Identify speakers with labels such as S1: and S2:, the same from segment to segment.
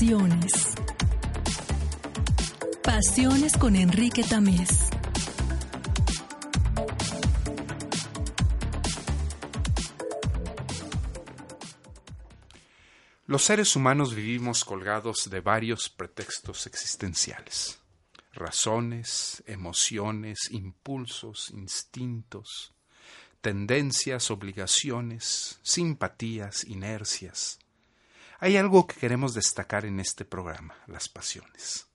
S1: Pasiones. Pasiones con Enrique Tamés.
S2: Los seres humanos vivimos colgados de varios pretextos existenciales. Razones, emociones, impulsos, instintos, tendencias, obligaciones, simpatías, inercias. Hay algo que queremos destacar en este programa, las pasiones.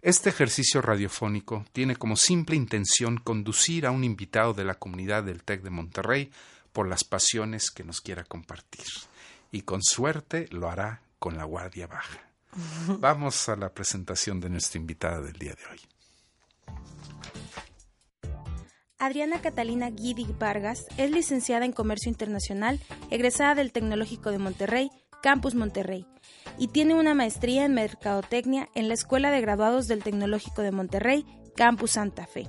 S2: Este ejercicio radiofónico tiene como simple intención conducir a un invitado de la comunidad del TEC de Monterrey por las pasiones que nos quiera compartir y con suerte lo hará con la guardia baja. Vamos a la presentación de nuestra invitada del día de hoy.
S3: Adriana Catalina Guidi Vargas es licenciada en Comercio Internacional, egresada del Tecnológico de Monterrey, Campus Monterrey, y tiene una maestría en Mercadotecnia en la Escuela de Graduados del Tecnológico de Monterrey, Campus Santa Fe.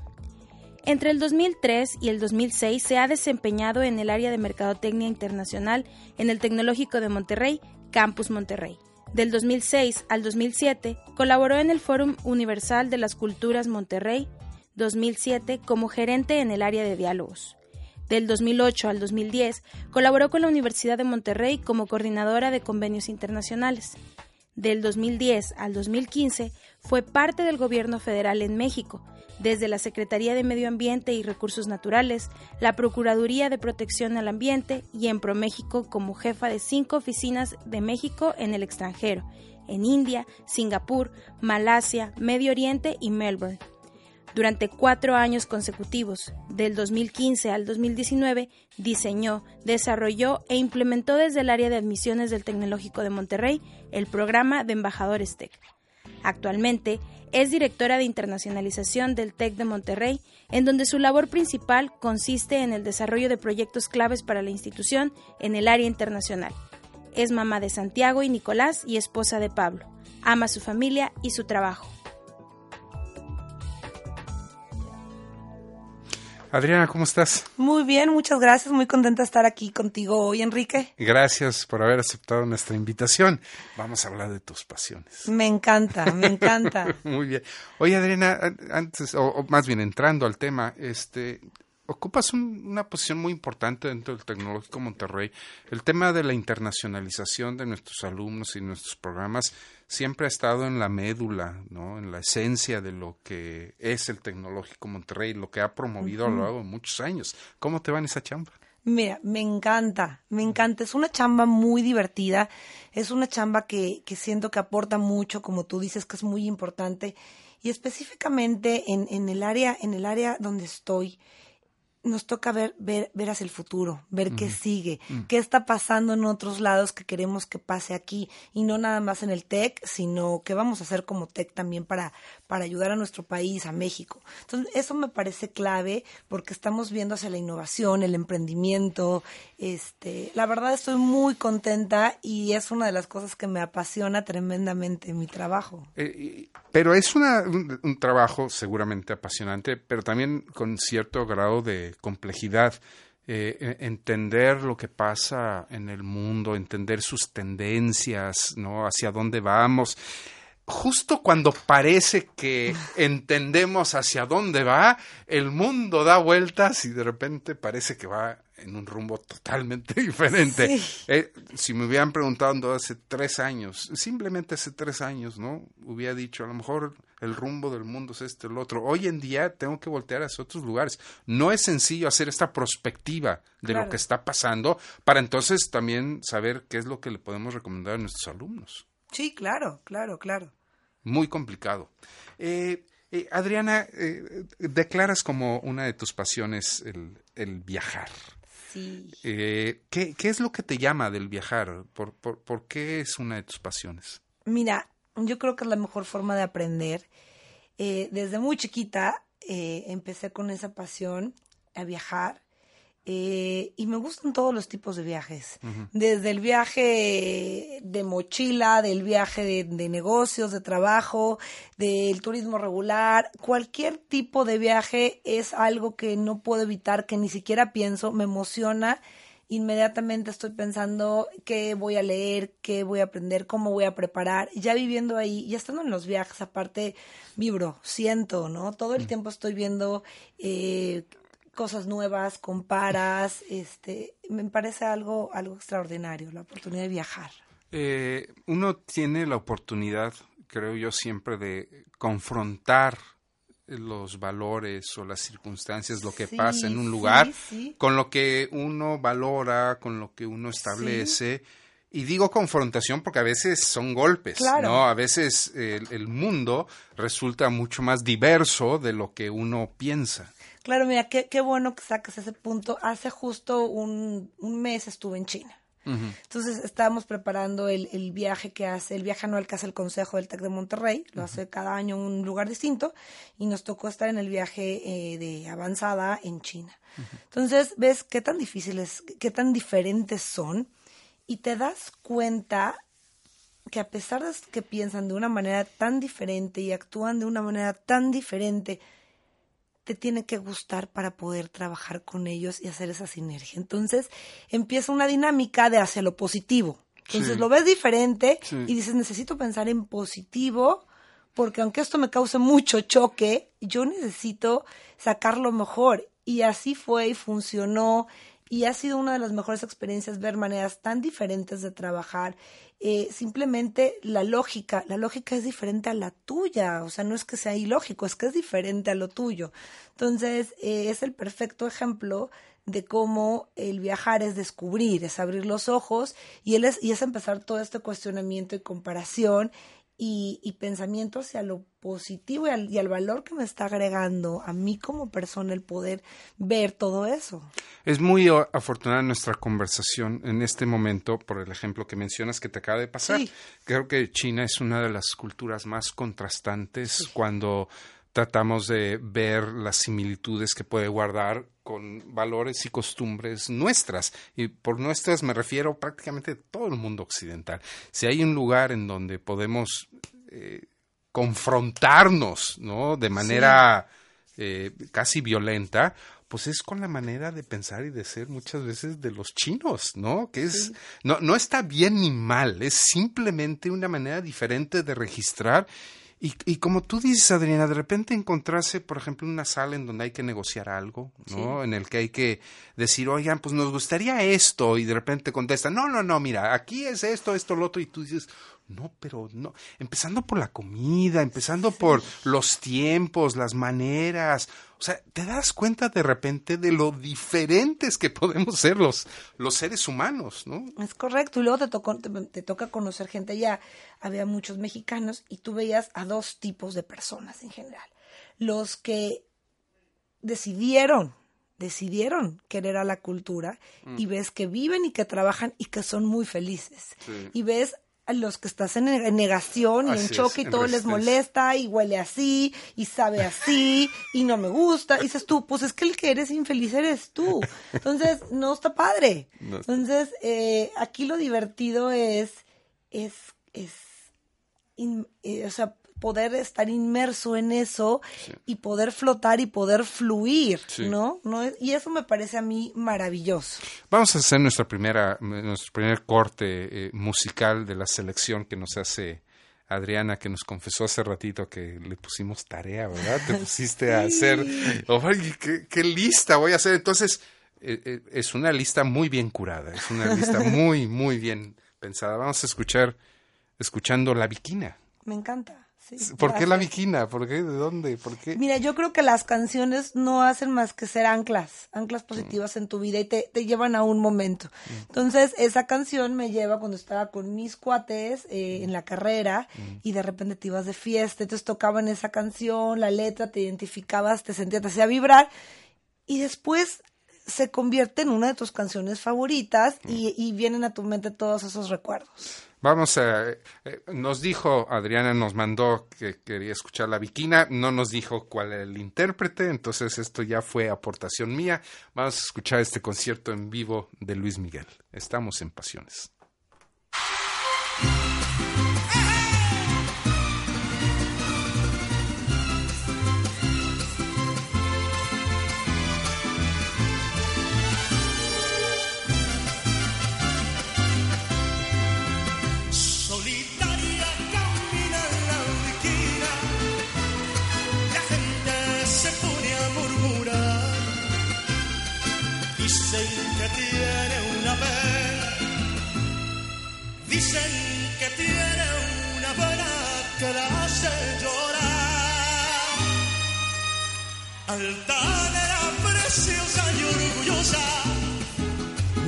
S3: Entre el 2003 y el 2006 se ha desempeñado en el área de Mercadotecnia Internacional en el Tecnológico de Monterrey, Campus Monterrey. Del 2006 al 2007 colaboró en el Fórum Universal de las Culturas Monterrey 2007 como gerente en el área de diálogos. Del 2008 al 2010 colaboró con la Universidad de Monterrey como coordinadora de convenios internacionales. Del 2010 al 2015 fue parte del gobierno federal en México, desde la Secretaría de Medio Ambiente y Recursos Naturales, la Procuraduría de Protección al Ambiente y en ProMéxico como jefa de cinco oficinas de México en el extranjero, en India, Singapur, Malasia, Medio Oriente y Melbourne. Durante cuatro años consecutivos, del 2015 al 2019, diseñó, desarrolló e implementó desde el área de admisiones del Tecnológico de Monterrey el programa de Embajadores TEC. Actualmente es directora de internacionalización del TEC de Monterrey, en donde su labor principal consiste en el desarrollo de proyectos claves para la institución en el área internacional. Es mamá de Santiago y Nicolás y esposa de Pablo. Ama su familia y su trabajo.
S2: Adriana, ¿cómo estás?
S4: Muy bien, muchas gracias. Muy contenta de estar aquí contigo hoy, Enrique.
S2: Gracias por haber aceptado nuestra invitación. Vamos a hablar de tus pasiones.
S4: Me encanta, me encanta.
S2: Muy bien. Oye, Adriana, antes, o, más bien entrando al tema, este, ocupas una posición muy importante dentro del Tecnológico Monterrey. El tema de la internacionalización de nuestros alumnos y nuestros programas siempre ha estado en la médula, ¿no? en la esencia de lo que es el Tecnológico Monterrey, lo que ha promovido a lo largo de muchos años. ¿Cómo te va en esa chamba?
S4: Mira, me encanta, me encanta. Es una chamba muy divertida, es una chamba que, que siento que aporta mucho, como tú dices, que es muy importante. Y específicamente en, en el área, en el área donde estoy, nos toca ver, ver, ver hacia el futuro, ver qué sigue, mm. qué está pasando en otros lados que queremos que pase aquí y no nada más en el TEC, sino qué vamos a hacer como TEC también para, para ayudar a nuestro país, a México. Entonces, eso me parece clave porque estamos viendo hacia la innovación, el emprendimiento. Este, la verdad estoy muy contenta y es una de las cosas que me apasiona tremendamente mi trabajo.
S2: Eh, pero es una, un trabajo seguramente apasionante, pero también con cierto grado de complejidad. Eh, e, entender lo que pasa en el mundo, entender sus tendencias, ¿no? Hacia dónde vamos. Justo cuando parece que entendemos hacia dónde va, el mundo da vueltas y de repente parece que va en un rumbo totalmente diferente. Eh, si me hubieran preguntado hace tres años, simplemente hace tres años, ¿no? Hubiera dicho, a lo mejor el rumbo del mundo es este o el otro. Hoy en día tengo que voltear hacia otros lugares. No es sencillo hacer esta prospectiva de lo que está pasando para entonces también saber qué es lo que le podemos recomendar a nuestros alumnos.
S4: Sí, claro, claro, claro.
S2: Muy complicado. Eh, eh, Adriana, declaras como una de tus pasiones el, el viajar. Eh, ¿qué, es lo que te llama del viajar? ¿Por, por, qué es una de tus pasiones?
S4: Mira, yo creo que es la mejor forma de aprender. Eh, desde muy chiquita eh, empecé con esa pasión a viajar eh, y me gustan todos los tipos de viajes, desde el viaje de mochila, del viaje de, negocios, de trabajo, del turismo regular, cualquier tipo de viaje es algo que no puedo evitar, que ni siquiera pienso, me emociona. Inmediatamente estoy pensando qué voy a leer, qué voy a aprender, cómo voy a preparar. Ya viviendo ahí, ya estando en los viajes, aparte vibro, siento, ¿no? Todo el tiempo estoy viendo eh, cosas nuevas, comparas, este, me parece algo, algo extraordinario, la oportunidad de viajar.
S2: Eh, uno tiene la oportunidad, creo yo, siempre de confrontar los valores o las circunstancias, lo que pasa en un lugar, con lo que uno valora, con lo que uno establece. Y digo confrontación porque a veces son golpes, ¿no? A veces el, mundo resulta mucho más diverso de lo que uno piensa.
S4: Claro, mira, qué, qué bueno que sacas ese punto. Hace justo un, un mes estuve en China. Entonces estábamos preparando el, el, viaje que hace, el viaje anual que hace el Consejo del TEC de Monterrey, lo hace cada año en un lugar distinto, y nos tocó estar en el viaje eh, de avanzada en China. Entonces ves qué tan difíciles, qué tan diferentes son, y te das cuenta que a pesar de que piensan de una manera tan diferente y actúan de una manera tan diferente, te tiene que gustar para poder trabajar con ellos y hacer esa sinergia. Entonces empieza una dinámica de hacia lo positivo. Entonces lo ves diferente y dices, necesito pensar en positivo porque aunque esto me cause mucho choque, yo necesito sacar lo mejor. Y así fue y funcionó y ha sido una de las mejores experiencias ver maneras tan diferentes de trabajar. Eh, simplemente la lógica, la lógica es diferente a la tuya, o sea, no es que sea ilógico, es que es diferente a lo tuyo. Entonces, eh, es el perfecto ejemplo de cómo el viajar es descubrir, es abrir los ojos y, él es, y es empezar todo este cuestionamiento y comparación y, pensamiento hacia lo positivo y al, y al, valor que me está agregando a mí como persona el poder ver todo eso.
S2: Es muy afortunada nuestra conversación en este momento por el ejemplo que mencionas que te acaba de pasar. Creo que China es una de las culturas más contrastantes cuando tratamos de ver las similitudes que puede guardar con valores y costumbres nuestras. Y por nuestras me refiero prácticamente a todo el mundo occidental. Si hay un lugar en donde podemos eh, confrontarnos, ¿no? De manera eh, casi violenta, pues es con la manera de pensar y de ser muchas veces de los chinos, ¿no? Que es, no, no está bien ni mal, es simplemente una manera diferente de registrar y, y, como tú dices, Adriana, de repente encontrarse, por ejemplo, en una sala en donde hay que negociar algo, ¿no? En el que hay que decir, oigan, pues nos gustaría esto, y de repente contesta, no, no, no, mira, aquí es esto, esto, lo otro, y tú dices, no, pero no. Empezando por la comida, empezando por los tiempos, las maneras. O sea, te das cuenta de repente de lo diferentes que podemos ser los, los seres humanos, ¿no?
S4: Es correcto. Y luego te, tocó, te, toca conocer gente allá. Había muchos mexicanos y tú veías a dos tipos de personas en general. Los que decidieron decidieron querer a la cultura mm. y ves que viven y que trabajan y que son muy felices. Y ves los que estás en negación y en choque y todo les molesta y huele así y sabe así y no me gusta. Y dices tú, pues es que el que eres infeliz eres tú. Entonces, no está padre. Entonces, eh, aquí lo divertido es, es, es, eh, o sea, poder estar inmerso en eso y poder flotar y poder fluir, ¿no? ¿no? Y eso me parece a mí maravilloso.
S2: Vamos a hacer nuestra primera, nuestro primer corte eh, musical de la selección que nos hace Adriana, que nos confesó hace ratito que le pusimos tarea, ¿verdad? Te pusiste a hacer, qué, lista voy a hacer! Entonces, eh, eh, es una lista muy bien curada, es una lista muy, muy bien pensada. Vamos a escuchar, escuchando La Viquina.
S4: Me encanta.
S2: ¿Por qué la viquina? ¿Por qué? ¿De dónde? ¿Por qué?
S4: Mira, yo creo que las canciones no hacen más que ser anclas, anclas positivas en tu vida y te, te llevan a un momento. Mm. Entonces, esa canción me lleva cuando estaba con mis cuates eh, en la carrera mm. y de repente te ibas de fiesta, entonces tocaban esa canción, la letra, te identificabas, te sentías, te hacía vibrar y después se convierte en una de tus canciones favoritas y, y vienen a tu mente todos esos recuerdos.
S2: Vamos a. Eh, nos dijo, Adriana nos mandó que quería escuchar la viquina, no nos dijo cuál era el intérprete, entonces esto ya fue aportación mía. Vamos a escuchar este concierto en vivo de Luis Miguel. Estamos en Pasiones.
S5: Dicen que tiene una pena, dicen que tiene una pena que la hace llorar. Altanera preciosa y orgullosa,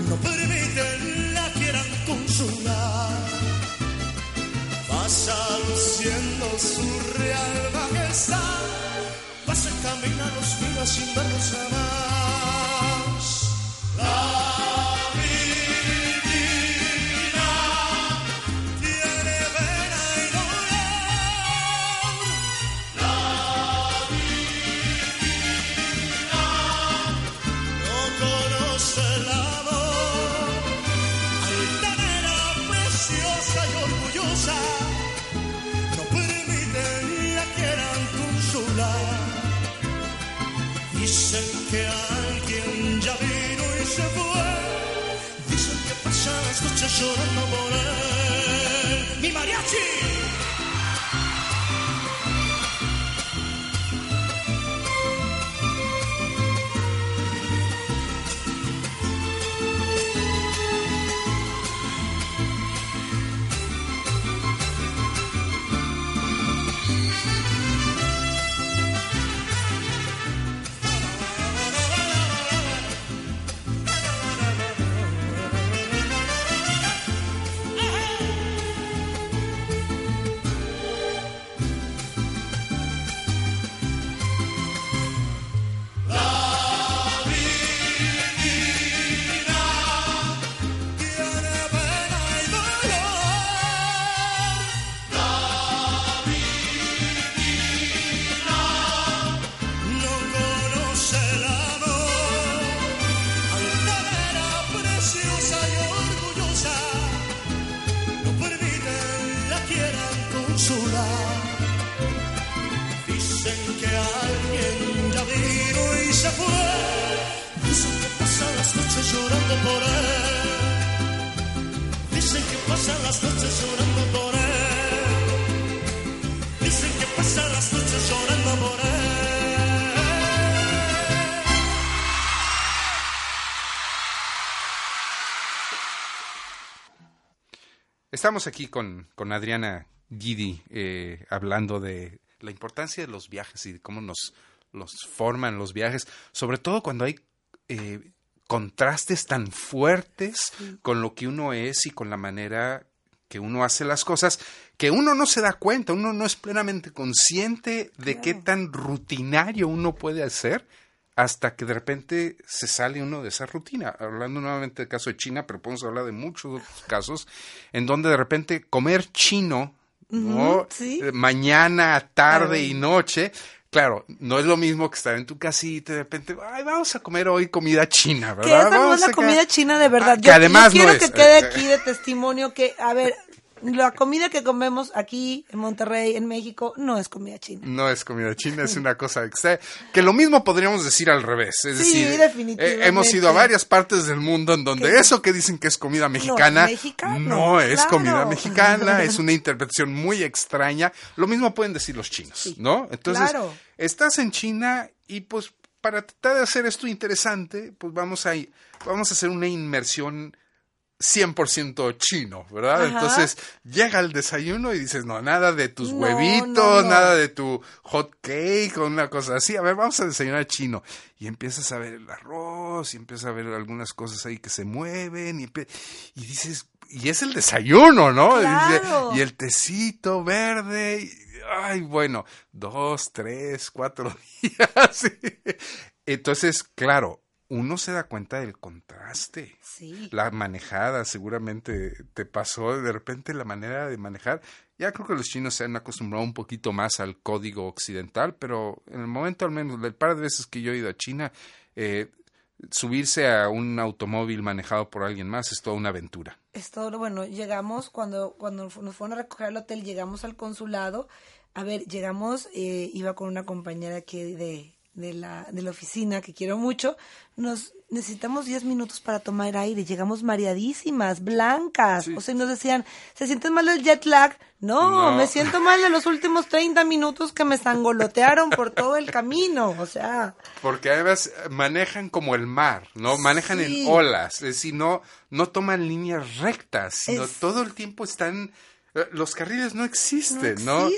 S5: no permiten la quieran consolar. Pasa luciendo su real majestad, pasa camina los días sin verlos jamás.
S2: Estamos aquí con, con Adriana Guidi eh, hablando de la importancia de los viajes y de cómo nos los forman los viajes, sobre todo cuando hay eh, contrastes tan fuertes con lo que uno es y con la manera que uno hace las cosas, que uno no se da cuenta, uno no es plenamente consciente de qué tan rutinario uno puede hacer hasta que de repente se sale uno de esa rutina. Hablando nuevamente del caso de China, pero podemos hablar de muchos otros casos en donde de repente comer chino, ¿no?
S4: sí.
S2: Eh, mañana, tarde
S4: Ay.
S2: y noche, claro, no es lo mismo que estar en tu casita y de repente, ay, vamos a comer hoy comida china,
S4: Que
S2: ¿verdad?
S4: esa no es la comida china de verdad.
S2: Ah, que
S4: yo,
S2: además
S4: yo quiero
S2: no
S4: que
S2: es.
S4: quede aquí de testimonio que, a ver, la comida que comemos aquí en Monterrey, en México, no es comida china.
S2: No es comida china, es una cosa extra. Que lo mismo podríamos decir al revés. Es
S4: Sí,
S2: decir,
S4: definitivamente.
S2: eh, hemos ido a varias partes del mundo en donde
S4: Que-
S2: eso que dicen que es comida mexicana
S4: mexicano,
S2: no es
S4: claro.
S2: comida mexicana, es una interpretación muy extraña. Lo mismo pueden decir los chinos, ¿no? Entonces,
S4: claro.
S2: estás en China y pues para tratar de hacer esto interesante, pues vamos a, vamos a hacer una inmersión 100% chino, ¿verdad?
S4: Ajá.
S2: Entonces llega el desayuno y dices, no, nada de tus
S4: No,
S2: huevitos,
S4: no, no.
S2: nada de tu hot cake o una cosa así. A ver, vamos a desayunar chino. Y empiezas a ver el arroz y empiezas a ver algunas cosas ahí que se mueven y, y dices, y es el desayuno, ¿no?
S4: Claro.
S2: Y, el tecito verde. y- ay, bueno, dos, tres, cuatro días. Entonces, claro, uno se da cuenta del contraste
S4: Sí.
S2: la manejada seguramente te pasó de repente la manera de manejar. Ya creo que los chinos se han acostumbrado un poquito más al código occidental, pero en el momento al menos, el par de veces que yo he ido a China, eh, subirse a un automóvil manejado por alguien más es toda una aventura.
S4: Es todo lo bueno. Llegamos, cuando, cuando nos fueron a recoger al hotel, llegamos al consulado. A ver, llegamos, eh, iba con una compañera aquí de, de, la, de la oficina que quiero mucho. Nos, necesitamos 10 minutos para tomar aire. Llegamos mareadísimas, blancas. O sea, y nos decían, ¿se sienten mal del jet lag? No,
S2: No.
S4: me siento mal de los últimos 30 minutos que me sangolotearon por todo el camino. O sea,
S2: Porque además manejan como el mar, ¿no? Manejan
S4: Sí.
S2: en olas, es decir, no, no toman líneas rectas, sino
S4: Es-
S2: todo el tiempo están... eh, Los carriles no existen,
S4: No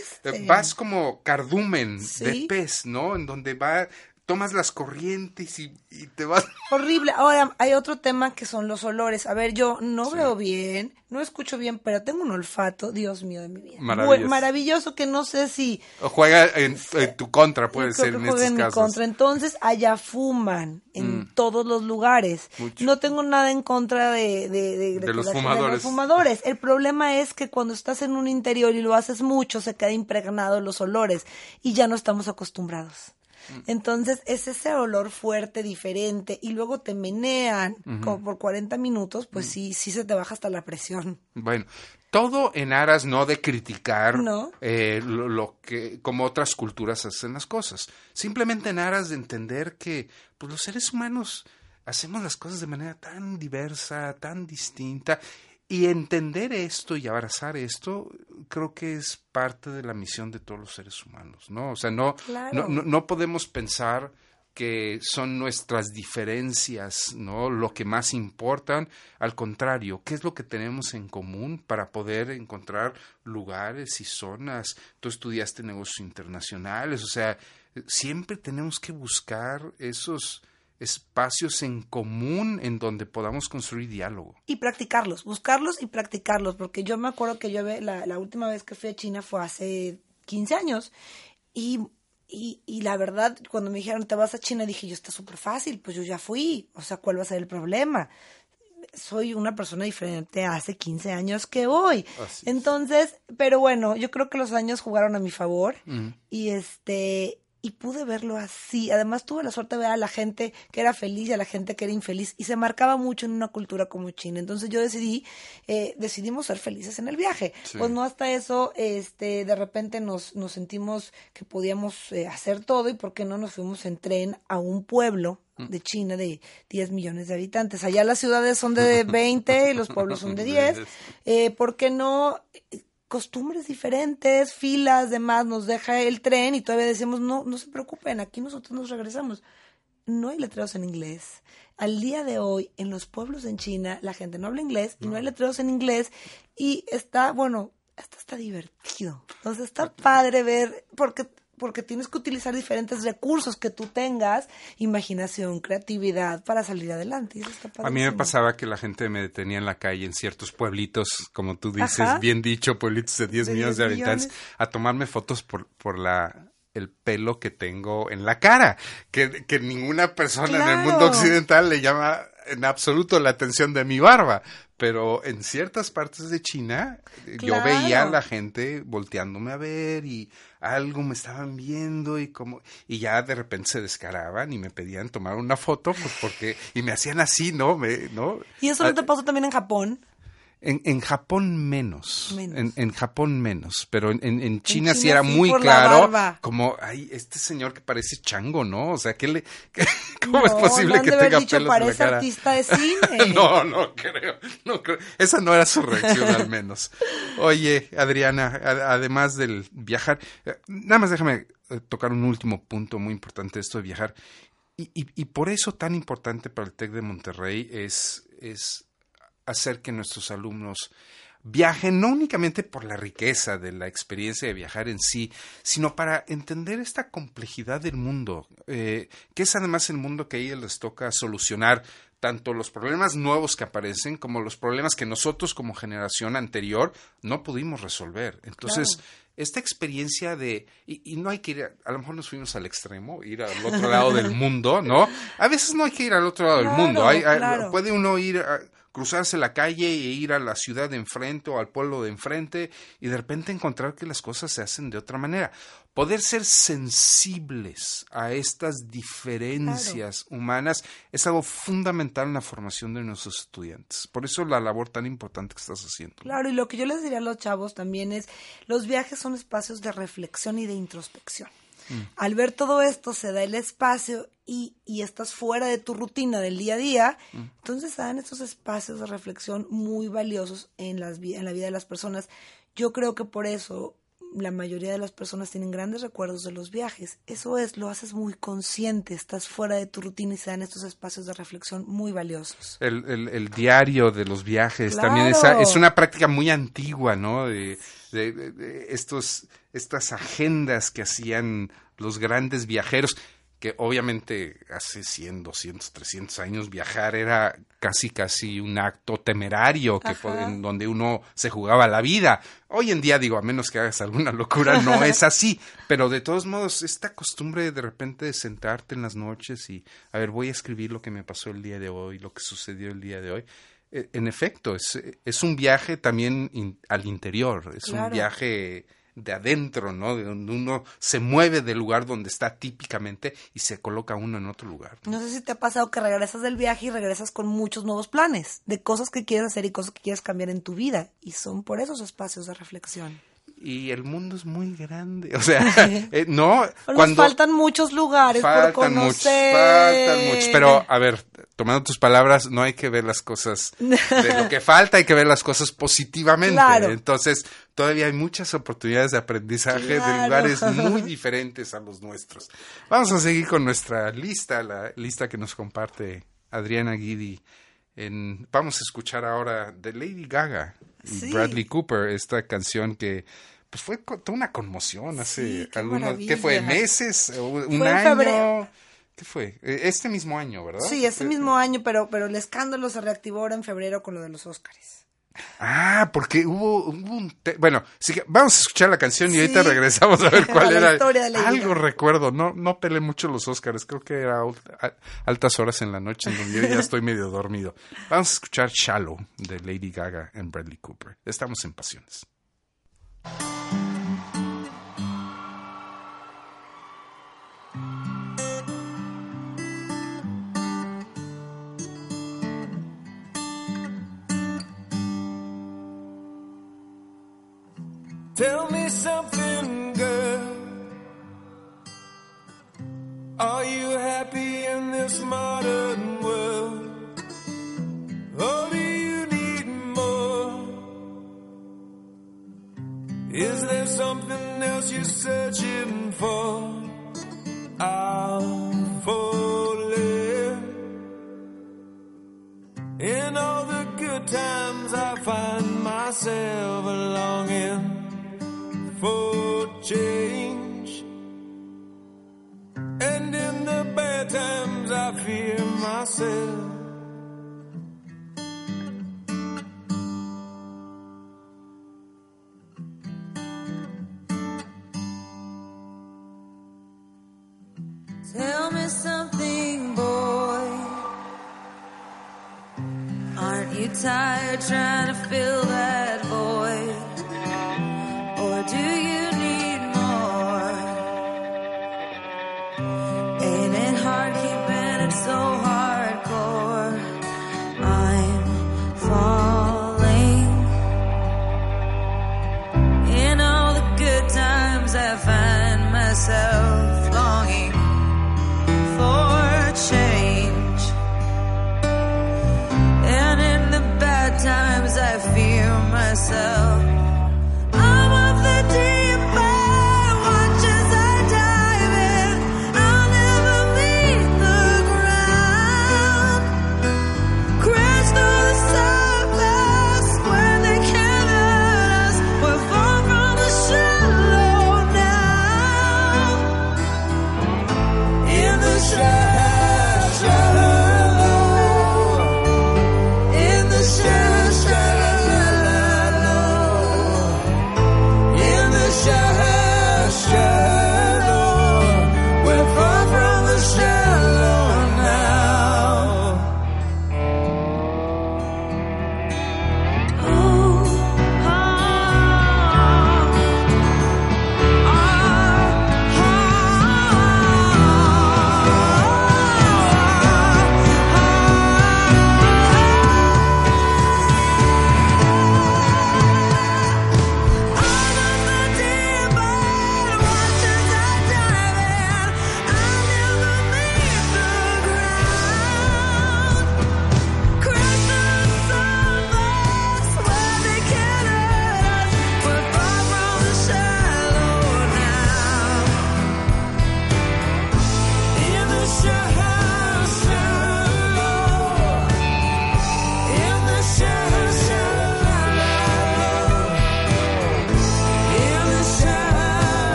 S2: Vas como cardumen de pez, ¿no? En donde va, tomas las corrientes y, y te vas...
S4: horrible. Ahora, hay otro tema que son los olores. A ver, yo no veo bien, no escucho bien, pero tengo un olfato, Dios mío de mi vida.
S2: Maravilloso.
S4: Maravilloso que no sé si
S2: O juega en, en tu contra, puede ser
S4: que
S2: en estos
S4: en mi contra. Entonces, allá fuman en todos los lugares.
S2: Mucho.
S4: No tengo nada en contra de, de, de-
S2: De los fumadores.
S4: fumadores. El problema es que cuando estás en un interior y lo haces mucho, se queda impregnado los olores y ya no estamos acostumbrados.
S2: Mm.
S4: Entonces es ese olor fuerte, diferente, y luego te menean como por 40 minutos,
S2: Mm.
S4: pues sí, sí se te baja hasta la presión.
S2: Bueno, todo en aras no de criticar
S4: No.
S2: eh, lo, lo que como otras culturas hacen las cosas, simplemente en aras de entender que pues, los seres humanos hacemos las cosas de manera tan diversa, tan distinta y entender esto y abrazar esto creo que es parte de la misión de todos los seres humanos, ¿no? O sea, no
S4: Claro.
S2: no, no, no podemos pensar que son nuestras diferencias, ¿no? Lo que más importan, al contrario, ¿qué es lo que tenemos en común para poder encontrar lugares y zonas? Tú estudiaste negocios internacionales, o sea, siempre tenemos que buscar esos espacios en común en donde podamos construir diálogo.
S4: y practicarlos, buscarlos y practicarlos, porque yo me acuerdo que yo la, la última vez que fui a China fue hace 15 años y, y, y la verdad, cuando me dijeron te vas a China, dije yo está súper fácil, pues yo ya fui, o sea, ¿cuál va a ser el problema? Soy una persona diferente hace 15 años que hoy. Entonces, pero bueno, yo creo que los años jugaron a mi favor y este y pude verlo así. Además tuve la suerte de ver a la gente que era feliz y a la gente que era infeliz y se marcaba mucho en una cultura como China. Entonces yo decidí, eh, decidimos ser felices en el viaje.
S2: Sí.
S4: Pues no hasta eso, este, de repente nos, nos sentimos que podíamos eh, hacer todo y por qué no nos fuimos en tren a un pueblo de China de 10 millones de habitantes. Allá las ciudades son de 20 y los pueblos son de 10. Eh, ¿Por qué no? Costumbres diferentes, filas, demás, nos deja el tren y todavía decimos, no, no se preocupen, aquí nosotros nos regresamos. No hay letreros en inglés. Al día de hoy, en los pueblos en China, la gente no habla inglés y no hay letreros en inglés y está, bueno, esto está divertido. Entonces está padre ver, porque porque tienes que utilizar diferentes recursos que tú tengas, imaginación, creatividad para salir adelante. y eso está
S2: A mí me pasaba que la gente me detenía en la calle en ciertos pueblitos, como tú dices,
S4: Ajá.
S2: bien dicho, pueblitos de 10
S4: De
S2: millones de
S4: 10
S2: habitantes,
S4: millones.
S2: a tomarme fotos por, por la el pelo que tengo en la cara, que, que ninguna persona en el mundo occidental le llama en absoluto la atención de mi barba, pero en ciertas partes de China yo veía a la gente volteándome a ver y algo me estaban viendo y como y ya de repente se descaraban y me pedían tomar una foto pues porque y me hacían así, ¿no? Me, ¿no?
S4: ¿Y eso
S2: Ah,
S4: no te pasó también en Japón?
S2: En, en Japón menos.
S4: Menos.
S2: En, en Japón menos. Pero en, en, en China, sí
S4: China
S2: era muy claro.
S4: barba.
S2: Como, ay, este señor que parece chango, ¿no? O sea, ¿qué le, qué- ¿cómo es
S4: No,
S2: posible
S4: no
S2: que tenga
S4: dicho,
S2: pelos en la
S4: parece
S2: cara?
S4: artista de cine.
S2: no, no creo, no creo. Esa no era su reacción al menos. Oye, Adriana, a- además del viajar, eh, nada más déjame eh, tocar un último punto muy importante de esto de viajar. Y, y- y por eso tan importante para el TEC de Monterrey es, es hacer que nuestros alumnos viajen no únicamente por la riqueza de la experiencia de viajar en sí, sino para entender esta complejidad del mundo, eh, que es además el mundo que a ellos les toca solucionar tanto los problemas nuevos que aparecen como los problemas que nosotros como generación anterior no pudimos resolver. Entonces, esta experiencia de, y, y no hay que ir, a, a lo mejor nos fuimos al extremo, ir al otro lado del mundo, ¿no? A veces no hay que ir al otro lado del mundo, hay- hay-
S4: claro.
S2: puede uno ir a cruzarse la calle e ir a la ciudad de enfrente o al pueblo de enfrente y de repente encontrar que las cosas se hacen de otra manera. Poder ser sensibles a estas diferencias humanas es algo fundamental en la formación de nuestros estudiantes. Por eso la labor tan importante que estás haciendo.
S4: Claro, y lo que yo les diría a los chavos también es, los viajes son espacios de reflexión y de introspección.
S2: Mm.
S4: Al ver todo esto se da el espacio y, y estás fuera de tu rutina del día a día, entonces se dan estos espacios de reflexión muy valiosos en, las, en la vida de las personas. Yo creo que por eso la mayoría de las personas tienen grandes recuerdos de los viajes. Eso es, lo haces muy consciente, estás fuera de tu rutina y se dan estos espacios de reflexión muy valiosos.
S2: El, el- el diario de los viajes
S4: Claro.
S2: también esa- es una práctica muy antigua, ¿no? De, de- de- de estos, estas agendas que hacían los grandes viajeros, que obviamente hace 100, 200, 300 años viajar era casi, casi un acto temerario que en donde uno se jugaba la vida. Hoy en día, digo, a menos que hagas alguna locura, no es así. Pero de todos modos, esta costumbre de repente de sentarte en las noches y, a ver, voy a escribir lo que me pasó el día de hoy, lo que sucedió el día de hoy. Eh, En efecto, es, es un viaje también in- al interior, es un viaje de adentro, ¿no? De donde uno se mueve del lugar donde está típicamente y se coloca uno en otro lugar.
S4: No sé si te ha pasado que regresas del viaje y regresas con muchos nuevos planes de cosas que quieres hacer y cosas que quieres cambiar en tu vida. Y son por esos espacios de reflexión.
S2: Y el mundo es muy grande, o sea, eh, no, cuando
S4: Nos faltan muchos lugares por
S2: faltan muchos,
S4: conocer.
S2: faltan muchos, pero a ver, tomando tus palabras, no hay que ver las cosas de lo que falta, hay que ver las cosas positivamente.
S4: Claro.
S2: Entonces, todavía hay muchas oportunidades de aprendizaje de lugares muy diferentes a los nuestros. Vamos a seguir con nuestra lista, la lista que nos comparte Adriana Guidi. En, vamos a escuchar ahora de Lady Gaga y
S4: Sí.
S2: Bradley Cooper, esta canción que pues fue toda una conmoción hace
S4: Sí, qué
S2: algunos, ¿qué fue? ¿Meses? ¿O ¿Un
S4: Fue
S2: año?
S4: febrero.
S2: ¿Qué fue? Eh, Este mismo año, ¿verdad?
S4: Sí, ese
S2: Eh,
S4: mismo año, pero, pero el escándalo se reactivó ahora en febrero con lo de los Óscares.
S2: Ah, porque hubo, hubo un... Bueno, sí que vamos a escuchar la canción y
S4: Sí.
S2: ahorita regresamos a ver cuál era. Algo recuerdo, no, no peleé mucho los Oscars, creo que era altas horas en la noche en donde yo ya estoy medio dormido. Vamos a escuchar Shallow de Lady Gaga en Bradley Cooper. Estamos en Pasiones.
S6: Tell me something, myself.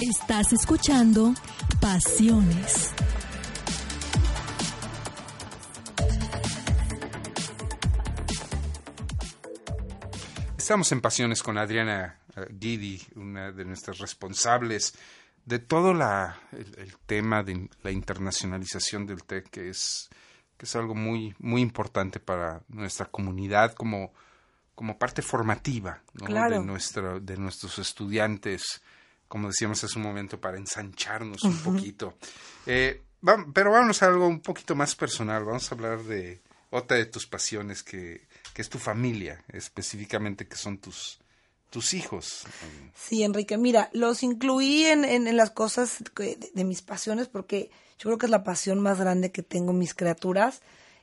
S1: Estás escuchando Pasiones.
S2: Estamos en Pasiones con Adriana eh, Guidi, una de nuestras responsables de todo la, el, el tema de la internacionalización del TEC, que es, que es algo muy, muy importante para nuestra comunidad como, como parte formativa ¿no?
S4: Claro.
S2: de, nuestra, de nuestros estudiantes, como decíamos hace un momento, para ensancharnos un poquito. Eh, va- pero vamos a algo un poquito más personal, vamos a hablar de otra de tus pasiones que, que es tu familia, específicamente que son tus, tus hijos.
S4: Sí, Enrique, mira, los incluí en, en, en las cosas de, de mis pasiones porque yo creo que es la pasión más grande que tengo en mis criaturas.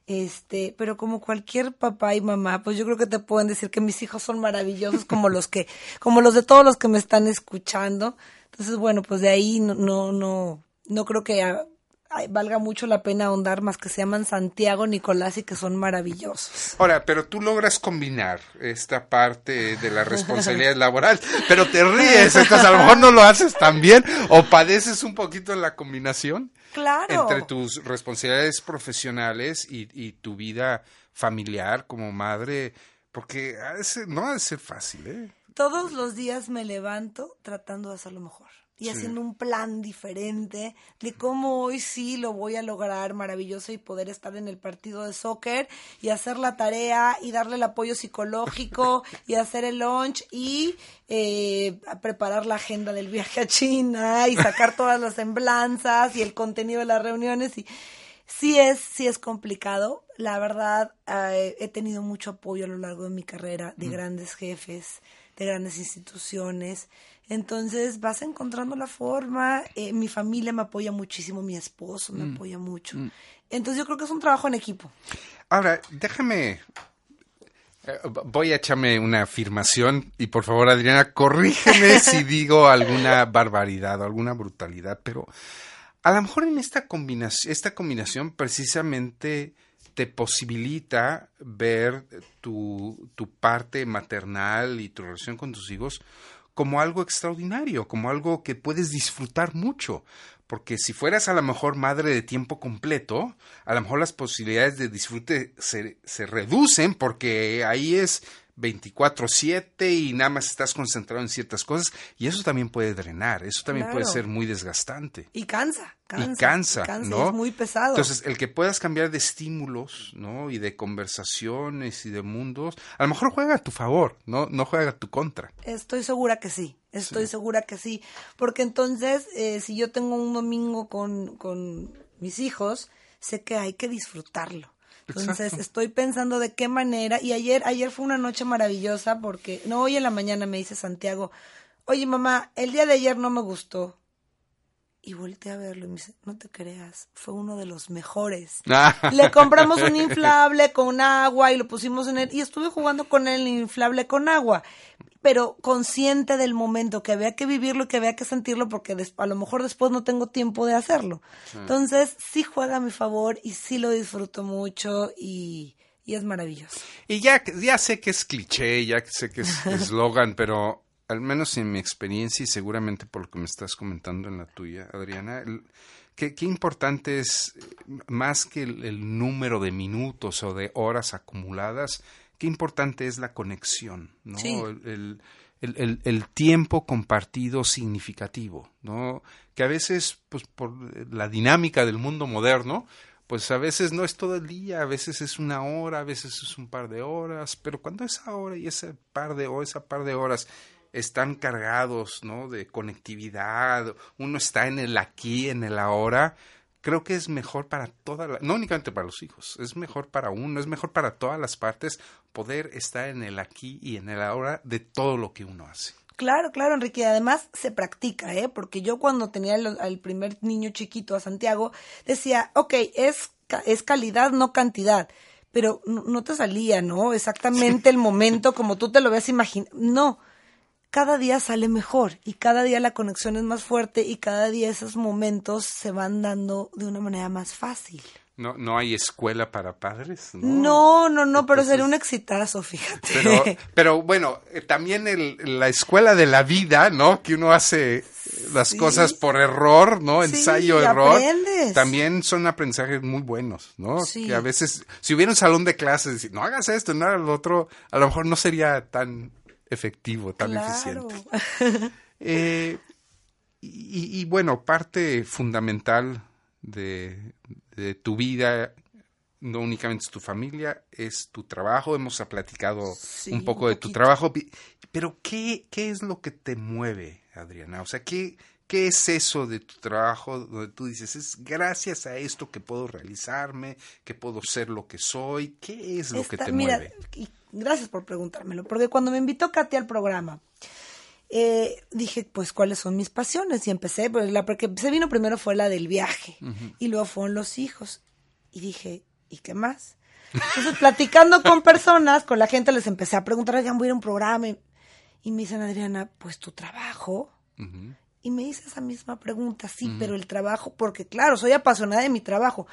S4: Este, pero como cualquier papá y mamá, pues yo creo que te pueden decir que mis hijos son maravillosos como los que, como los de todos los que me están escuchando. Entonces, bueno, pues de ahí no, no, no, no creo que valga mucho la pena ahondar más que se llaman Santiago, Nicolás y que son maravillosos.
S2: Ahora, pero tú logras combinar esta parte de la responsabilidad laboral, pero te ríes, entonces a lo mejor no lo haces tan bien o padeces un poquito en la combinación
S4: Claro.
S2: entre tus responsabilidades profesionales y, y tu vida familiar como madre, porque no ha de ser fácil, ¿eh?
S4: Todos los días me levanto tratando de hacerlo mejor y
S2: Sí.
S4: haciendo un plan diferente de cómo hoy sí lo voy a lograr maravilloso y poder estar en el partido de soccer y hacer la tarea y darle el apoyo psicológico y hacer el lunch y eh, preparar la agenda del viaje a China y sacar todas las semblanzas y el contenido de las reuniones y sí es, sí es complicado. La verdad, eh, he tenido mucho apoyo a lo largo de mi carrera de grandes jefes, de grandes instituciones. Entonces vas encontrando la forma. Eh, mi familia me apoya muchísimo, mi esposo me apoya mucho. Entonces yo creo que es un trabajo en equipo.
S2: Ahora, déjame. eh, Voy a echarme una afirmación y por favor, Adriana, corrígeme si digo alguna barbaridad o alguna brutalidad, pero a lo mejor en esta combinación, esta combinación precisamente te posibilita ver tu, tu parte maternal y tu relación con tus hijos como algo extraordinario, como algo que puedes disfrutar mucho. Porque si fueras a lo mejor madre de tiempo completo, a lo mejor las posibilidades de disfrute se, se reducen porque ahí es 24/7 y nada más estás concentrado en ciertas cosas y eso también puede drenar, eso también puede ser muy desgastante.
S4: Y cansa, cansa.
S2: y cansa,
S4: y cansa,
S2: ¿no?
S4: Es muy pesado.
S2: Entonces, el que puedas cambiar de estímulos, ¿no? Y de conversaciones y de mundos, a lo mejor juega a tu favor, ¿no? No juega a tu contra.
S4: Estoy segura que sí, estoy segura que sí, porque entonces eh, si yo tengo un domingo con, con mis hijos, sé que hay que disfrutarlo. Entonces
S2: Exacto.
S4: estoy pensando de qué manera, y ayer, ayer fue una noche maravillosa porque, no, hoy en la mañana me dice Santiago, oye mamá, el día de ayer no me gustó. Y volteé a verlo y me dice, no te creas, fue uno de los mejores. Le compramos un inflable con agua y lo pusimos en él y estuve jugando con el inflable con agua, pero consciente del momento que había que vivirlo y que había que sentirlo porque a lo mejor después no tengo tiempo de hacerlo. Entonces sí juega a mi favor y sí lo disfruto mucho y, y es maravilloso.
S2: Y ya, ya sé que es cliché, ya sé que es eslogan, pero al menos en mi experiencia y seguramente por lo que me estás comentando en la tuya, Adriana, el- qué, qué importante es, eh, más que el, el número de minutos o de horas acumuladas, qué importante es la conexión, ¿no?
S4: Sí.
S2: El, tiempo compartido significativo, ¿no? Que a veces, pues por la dinámica del mundo moderno, pues a veces no es todo el día, a veces es una hora, a veces es un par de horas, pero cuando esa hora y ese par de horas, esa par de horas están cargados, ¿no? De conectividad, uno está en el aquí, en el ahora, creo que es mejor para toda la, no únicamente para los hijos, es mejor para uno, es mejor para todas las partes poder estar en el aquí y en el ahora de todo lo que uno hace.
S4: Claro, claro, Enrique. y Además se practica, ¿eh? Porque yo cuando tenía el- al primer niño chiquito, a Santiago, decía, ok, es, es calidad, no cantidad. Pero no, no te salía, ¿no? Exactamente el momento como tú te lo habías imaginado. No. Cada día sale mejor y cada día la conexión es más fuerte y cada día esos momentos se van dando de una manera más fácil.
S2: No, no hay escuela para padres, ¿no?
S4: No, no, no, pero sería un exitazo, fíjate.
S2: Pero, pero bueno, eh, también el, la escuela de la vida, ¿no? Que uno hace las
S4: Sí.
S2: cosas por error, ¿no?
S4: Sí,
S2: Ensayo, error.
S4: aprendes.
S2: También son aprendizajes muy buenos, ¿no?
S4: Sí.
S2: Que a veces, si hubiera un salón de clases, decir, no hagas esto, no hagas lo otro, a lo mejor no sería tan efectivo, tan
S4: Claro.
S2: eficiente. Eh, y, y, bueno, parte fundamental de, de tu vida, no únicamente es tu familia, es tu trabajo. Hemos platicado
S4: Sí,
S2: un poco
S4: un
S2: de tu trabajo, pero ¿qué, ¿qué es lo que te mueve, Adriana? O sea, ¿qué, ¿qué es eso de tu trabajo donde tú dices, es gracias a esto que puedo realizarme, que puedo ser lo que soy? ¿Qué es lo que te
S4: mira,
S2: mueve?
S4: y gracias por preguntármelo, porque cuando me invitó Katy al programa, eh, dije, pues, ¿cuáles son mis pasiones? Y empecé, pues, la que se vino primero fue la del viaje, y luego fueron los hijos. Y dije, ¿y qué más? Entonces, platicando con personas, con la gente, les empecé a preguntar, oigan, voy a ir a un programa. Y, y me dicen, Adriana, pues, tu trabajo. Y me hice esa misma pregunta, sí, pero el trabajo, porque claro, soy apasionada de mi trabajo.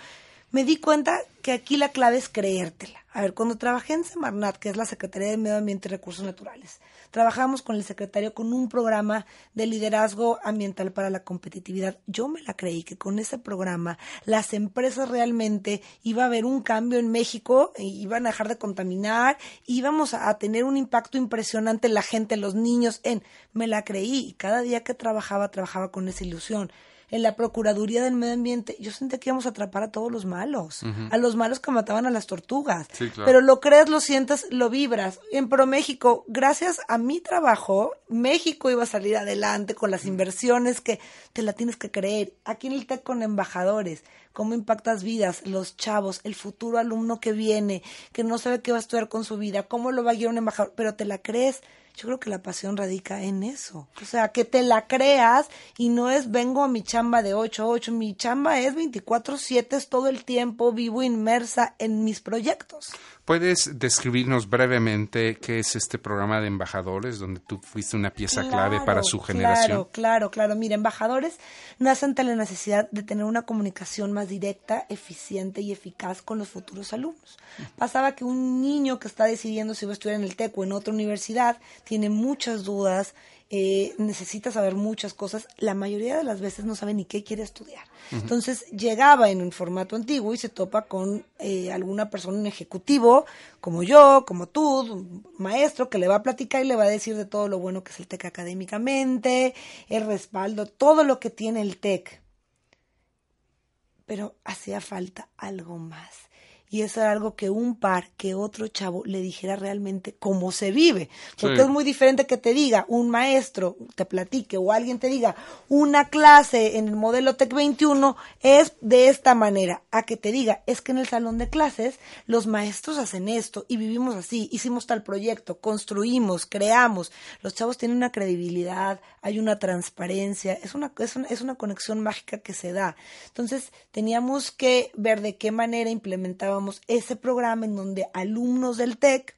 S4: Me di cuenta que aquí la clave es creértela. A ver, cuando trabajé en Semarnat, que es la Secretaría de Medio Ambiente y Recursos Naturales, trabajamos con el secretario con un programa de liderazgo ambiental para la competitividad. Yo me la creí que con ese programa las empresas realmente iba a haber un cambio en México, e iban a dejar de contaminar, íbamos a, a tener un impacto impresionante en la gente, en los niños, en me la creí y cada día que trabajaba trabajaba con esa ilusión en la Procuraduría del Medio Ambiente, yo sentía que íbamos a atrapar a todos los malos, a los malos que mataban a las tortugas.
S2: Sí, claro.
S4: Pero lo crees, lo sientes, lo vibras. En ProMéxico, gracias a mi trabajo, México iba a salir adelante con las inversiones que te la tienes que creer. Aquí en el TEC con embajadores, cómo impactas vidas, los chavos, el futuro alumno que viene, que no sabe qué va a estudiar con su vida, cómo lo va a guiar un embajador, pero te la crees. Yo creo que la pasión radica en eso. O sea, que te la creas y no es vengo a mi chamba de 8 a 8. Mi chamba es 24-7, es todo el tiempo, vivo inmersa en mis proyectos.
S2: ¿Puedes describirnos brevemente qué es este programa de embajadores donde tú fuiste una pieza clave para su generación?
S4: Claro, claro, claro. Mira, embajadores nacen ante la necesidad de tener una comunicación más directa, eficiente y eficaz con los futuros alumnos. Pasaba que un niño que está decidiendo si va a estudiar en el TEC o en otra universidad tiene muchas dudas, eh, necesita saber muchas cosas. La mayoría de las veces no sabe ni qué quiere estudiar. Entonces llegaba en un formato antiguo y se topa con eh, alguna persona, un ejecutivo, como yo, como tú, un maestro, que le va a platicar y le va a decir de todo lo bueno que es el TEC académicamente, el respaldo, todo lo que tiene el TEC. Pero hacía falta algo más. Y eso era algo que un par, que otro chavo le dijera realmente cómo se vive. Porque
S2: Sí.
S4: es muy diferente que te diga un maestro, te platique, o alguien te diga una clase en el modelo TEC 21 es de esta manera, a que te diga, es que en el salón de clases los maestros hacen esto y vivimos así, hicimos tal proyecto, construimos, creamos. Los chavos tienen una credibilidad, hay una transparencia, es una, es una, es una conexión mágica que se da. Entonces teníamos que ver de qué manera implementábamos ese programa en donde alumnos del TEC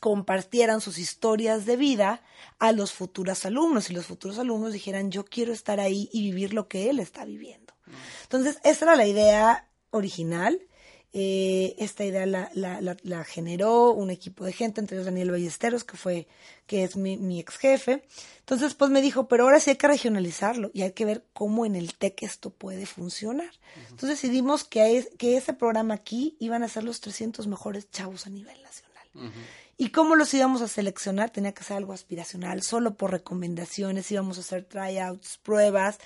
S4: compartieran sus historias de vida a los futuros alumnos y los futuros alumnos dijeran yo quiero estar ahí y vivir lo que él está viviendo. Entonces, esa era la idea original. Eh, esta idea la, la, la, la generó un equipo de gente, entre ellos Daniel Ballesteros, que fue, que es mi, mi ex jefe. Entonces, pues me dijo, pero ahora sí hay que regionalizarlo y hay que ver cómo en el TEC esto puede funcionar. Entonces decidimos que, es, que ese programa aquí iban a ser los 300 mejores chavos a nivel nacional. ¿Y cómo los íbamos a seleccionar? Tenía que ser algo aspiracional, solo por recomendaciones, íbamos a hacer tryouts, pruebas,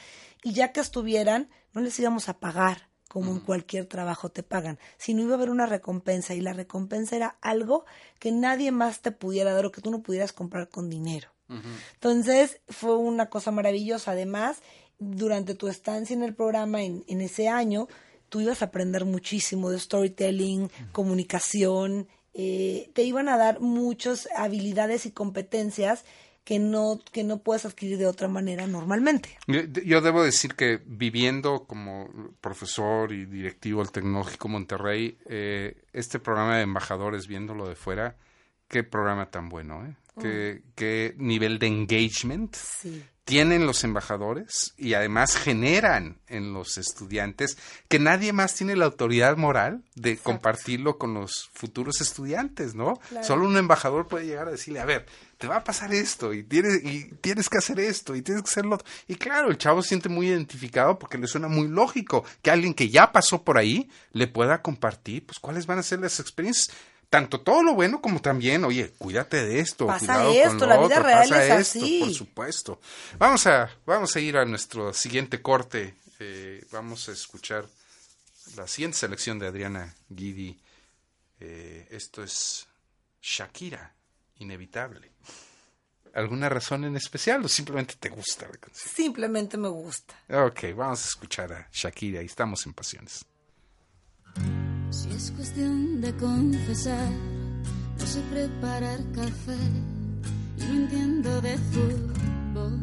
S4: y ya que estuvieran, no les íbamos a pagar como en cualquier trabajo te pagan, sino iba a haber una recompensa, y la recompensa era algo que nadie más te pudiera dar o que tú no pudieras comprar con dinero. Entonces fue una cosa maravillosa. Además, durante tu estancia en el programa en, en ese año, tú ibas a aprender muchísimo de storytelling, comunicación, eh, te iban a dar muchas habilidades y competencias que no, que no puedes adquirir de otra manera normalmente.
S2: Yo, yo debo decir que viviendo como profesor y directivo del Tecnológico Monterrey, eh, este programa de embajadores, viéndolo de fuera, qué programa tan bueno, ¿eh? Qué, qué nivel de engagement
S4: Sí.
S2: Tienen los embajadores y además generan en los estudiantes que nadie más tiene la autoridad moral de compartirlo con los futuros estudiantes, ¿no? Solo un embajador puede llegar a decirle, a ver, te va a pasar esto y tienes, y tienes que hacer esto y tienes que hacerlo. otro". Y claro, el chavo se siente muy identificado porque le suena muy lógico que alguien que ya pasó por ahí le pueda compartir, pues cuáles van a ser las experiencias. Tanto todo lo bueno como también, oye, cuídate de esto,
S4: Pasa
S2: cuidado con
S4: esto,
S2: lo
S4: la vida
S2: otro,
S4: real
S2: pasa
S4: es
S2: esto,
S4: así.
S2: por supuesto. Vamos a, vamos a ir a nuestro siguiente corte. Eh, vamos a escuchar la siguiente selección de Adriana Guidi. Eh, esto es Shakira, inevitable. ¿Alguna razón en especial o simplemente te gusta la canción?
S4: Simplemente me gusta.
S2: Ok, vamos a escuchar a Shakira y estamos en Pasiones.
S7: Si es cuestión de confesar, no sé preparar café y no entiendo de fútbol.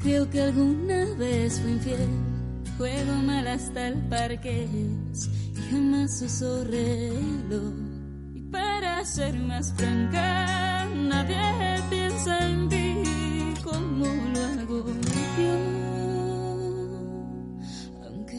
S7: Creo que alguna vez fui infiel, juego mal hasta el parque y jamás uso reloj. Y para ser más franca, nadie piensa en ti como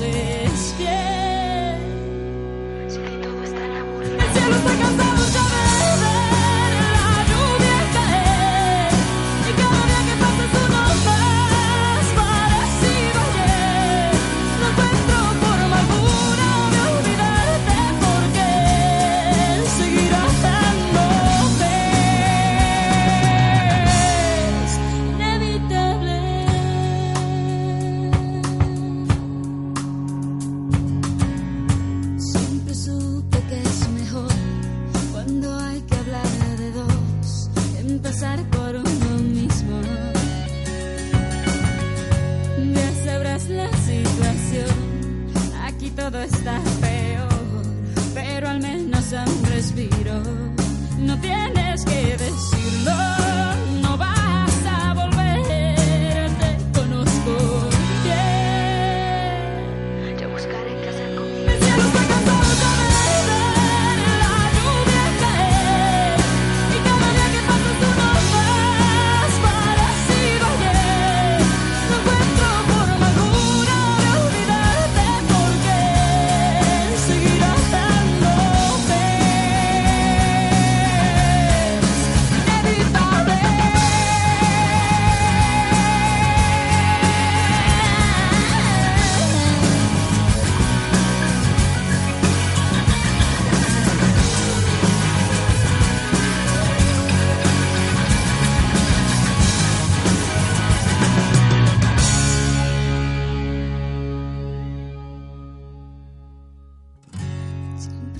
S7: me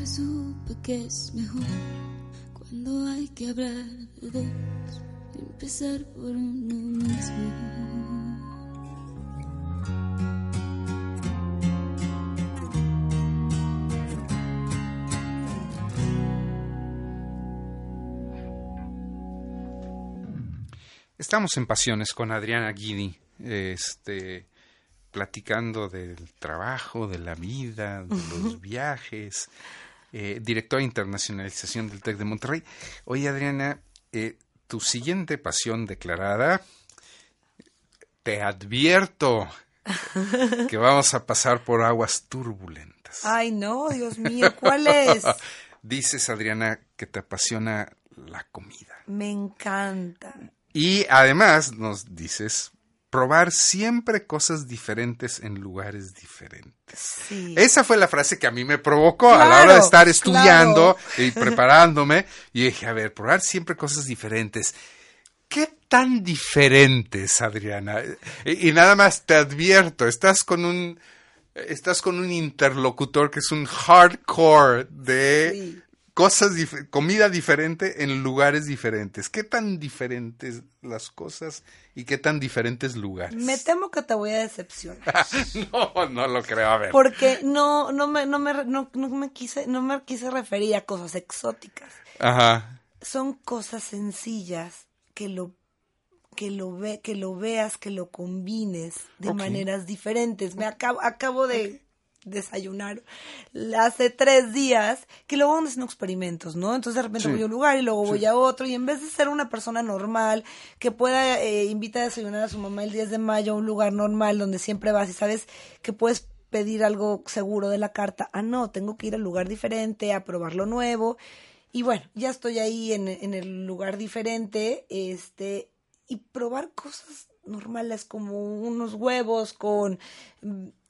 S7: Siempre supe que es mejor cuando hay que hablar de dos, empezar por uno mismo.
S2: Estamos en Pasiones con Adriana Guidi, este, platicando del trabajo, de la vida, de los viajes, eh, directora de internacionalización del TEC de Monterrey. Oye, Adriana, eh, tu siguiente pasión declarada, te advierto que vamos a pasar por aguas turbulentas.
S4: Ay, no, Dios mío, ¿cuál es?
S2: Dices, Adriana, que te apasiona la comida.
S4: Me encanta.
S2: Y además nos dices probar siempre cosas diferentes en lugares diferentes.
S4: Sí.
S2: Esa fue la frase que a mí me provocó a la hora de estar estudiando
S4: claro.
S2: y preparándome. Y dije, a ver, probar siempre cosas diferentes. ¿Qué tan diferentes, Adriana? Y, y nada más te advierto, estás con un estás con un interlocutor que es un hardcore de
S4: Sí.
S2: Cosas, dif- comida diferente en lugares diferentes. ¿Qué tan diferentes las cosas y qué tan diferentes lugares?
S4: Me temo que te voy a decepcionar.
S2: no, no lo creo. A ver.
S4: Porque no, no me, no me, no, no me quise, no me quise referir a cosas exóticas.
S2: Ajá.
S4: Son cosas sencillas que lo, que lo ve, que lo veas, que lo combines de maneras diferentes. Me acabo, acabo de desayunar hace tres días que luego van haciendo experimentos, ¿no? Entonces de repente
S2: Sí.
S4: voy a un lugar y luego voy a otro y en vez de ser una persona normal que pueda eh, invitar a desayunar a su mamá el 10 de mayo a un lugar normal donde siempre vas y sabes que puedes pedir algo seguro de la carta, ah no, tengo que ir al lugar diferente a probar lo nuevo y bueno, ya estoy ahí en, en el lugar diferente, este, y probar cosas normales como unos huevos con,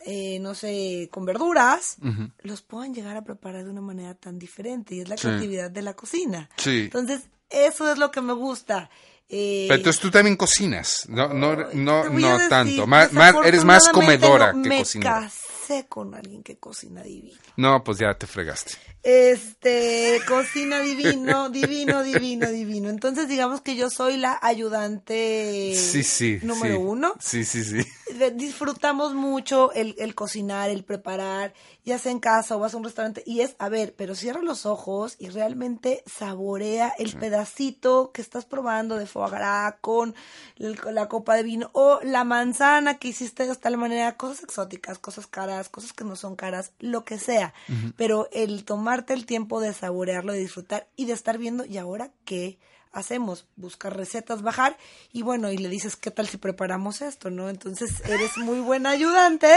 S4: eh, no sé, con verduras, los puedan llegar a preparar de una manera tan diferente y es la
S2: Sí.
S4: creatividad de la cocina.
S2: Sí.
S4: Entonces, eso es lo que me gusta. Eh,
S2: Pero entonces tú también cocinas. No, no, no, no tanto. Más, más- eres más comedora que cocinera.
S4: Casé con alguien que cocina divino.
S2: No, pues ya te fregaste.
S4: Este, cocina divino, divino, divino, divino. Entonces, digamos que yo soy la ayudante
S2: Sí, sí.
S4: número
S2: sí.
S4: uno.
S2: Sí, sí, sí.
S4: Disfrutamos mucho el, el cocinar, el preparar, ya sea en casa o vas a un restaurante. Y es, a ver, pero cierra los ojos y realmente saborea el pedacito que estás probando de foie gras con la copa de vino o la manzana que hiciste de tal manera, cosas exóticas, cosas caras, cosas que no son caras, lo que sea. Pero el tomarte el tiempo de saborearlo, de disfrutar y de estar viendo, ¿y ahora qué? hacemos, buscar recetas, bajar y bueno, y le dices, ¿qué tal si preparamos esto, no? Entonces eres muy buen ayudante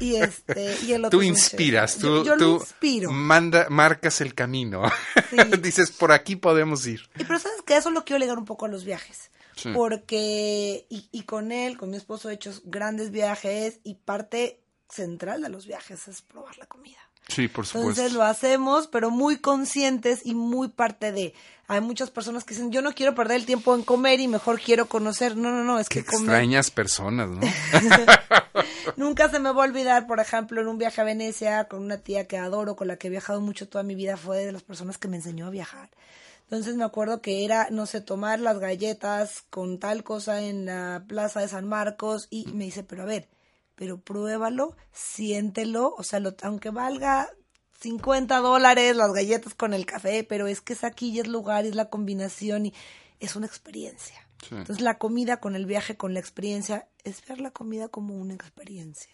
S4: y este y el otro
S2: Tú inspiras, tú,
S4: yo, yo lo
S2: tú
S4: inspiro.
S2: manda, marcas el camino.
S4: Sí.
S2: Dices, por aquí podemos ir.
S4: Y pero sabes que eso lo quiero ligar un poco a los viajes.
S2: Sí.
S4: Porque, y, y con él, con mi esposo, he hecho grandes viajes y parte central de los viajes es probar la comida.
S2: Sí, por supuesto.
S4: Entonces lo hacemos, pero muy conscientes y muy parte de. Hay muchas personas que dicen, yo no quiero perder el tiempo en comer y mejor quiero conocer. No, no, no, es
S2: Qué
S4: que comer.
S2: extrañas personas, ¿no?
S4: Nunca se me va a olvidar, por ejemplo, en un viaje a Venecia con una tía que adoro, con la que he viajado mucho toda mi vida, fue de las personas que me enseñó a viajar. Entonces me acuerdo que era, no sé, tomar las galletas con tal cosa en la plaza de San Marcos y me dice, pero a ver, pero pruébalo, siéntelo, o sea, lo- aunque valga 50 dólares las galletas con el café, pero es que es aquí y es lugar y es la combinación y es una experiencia.
S2: Sí.
S4: Entonces la comida con el viaje, con la experiencia, es ver la comida como una experiencia.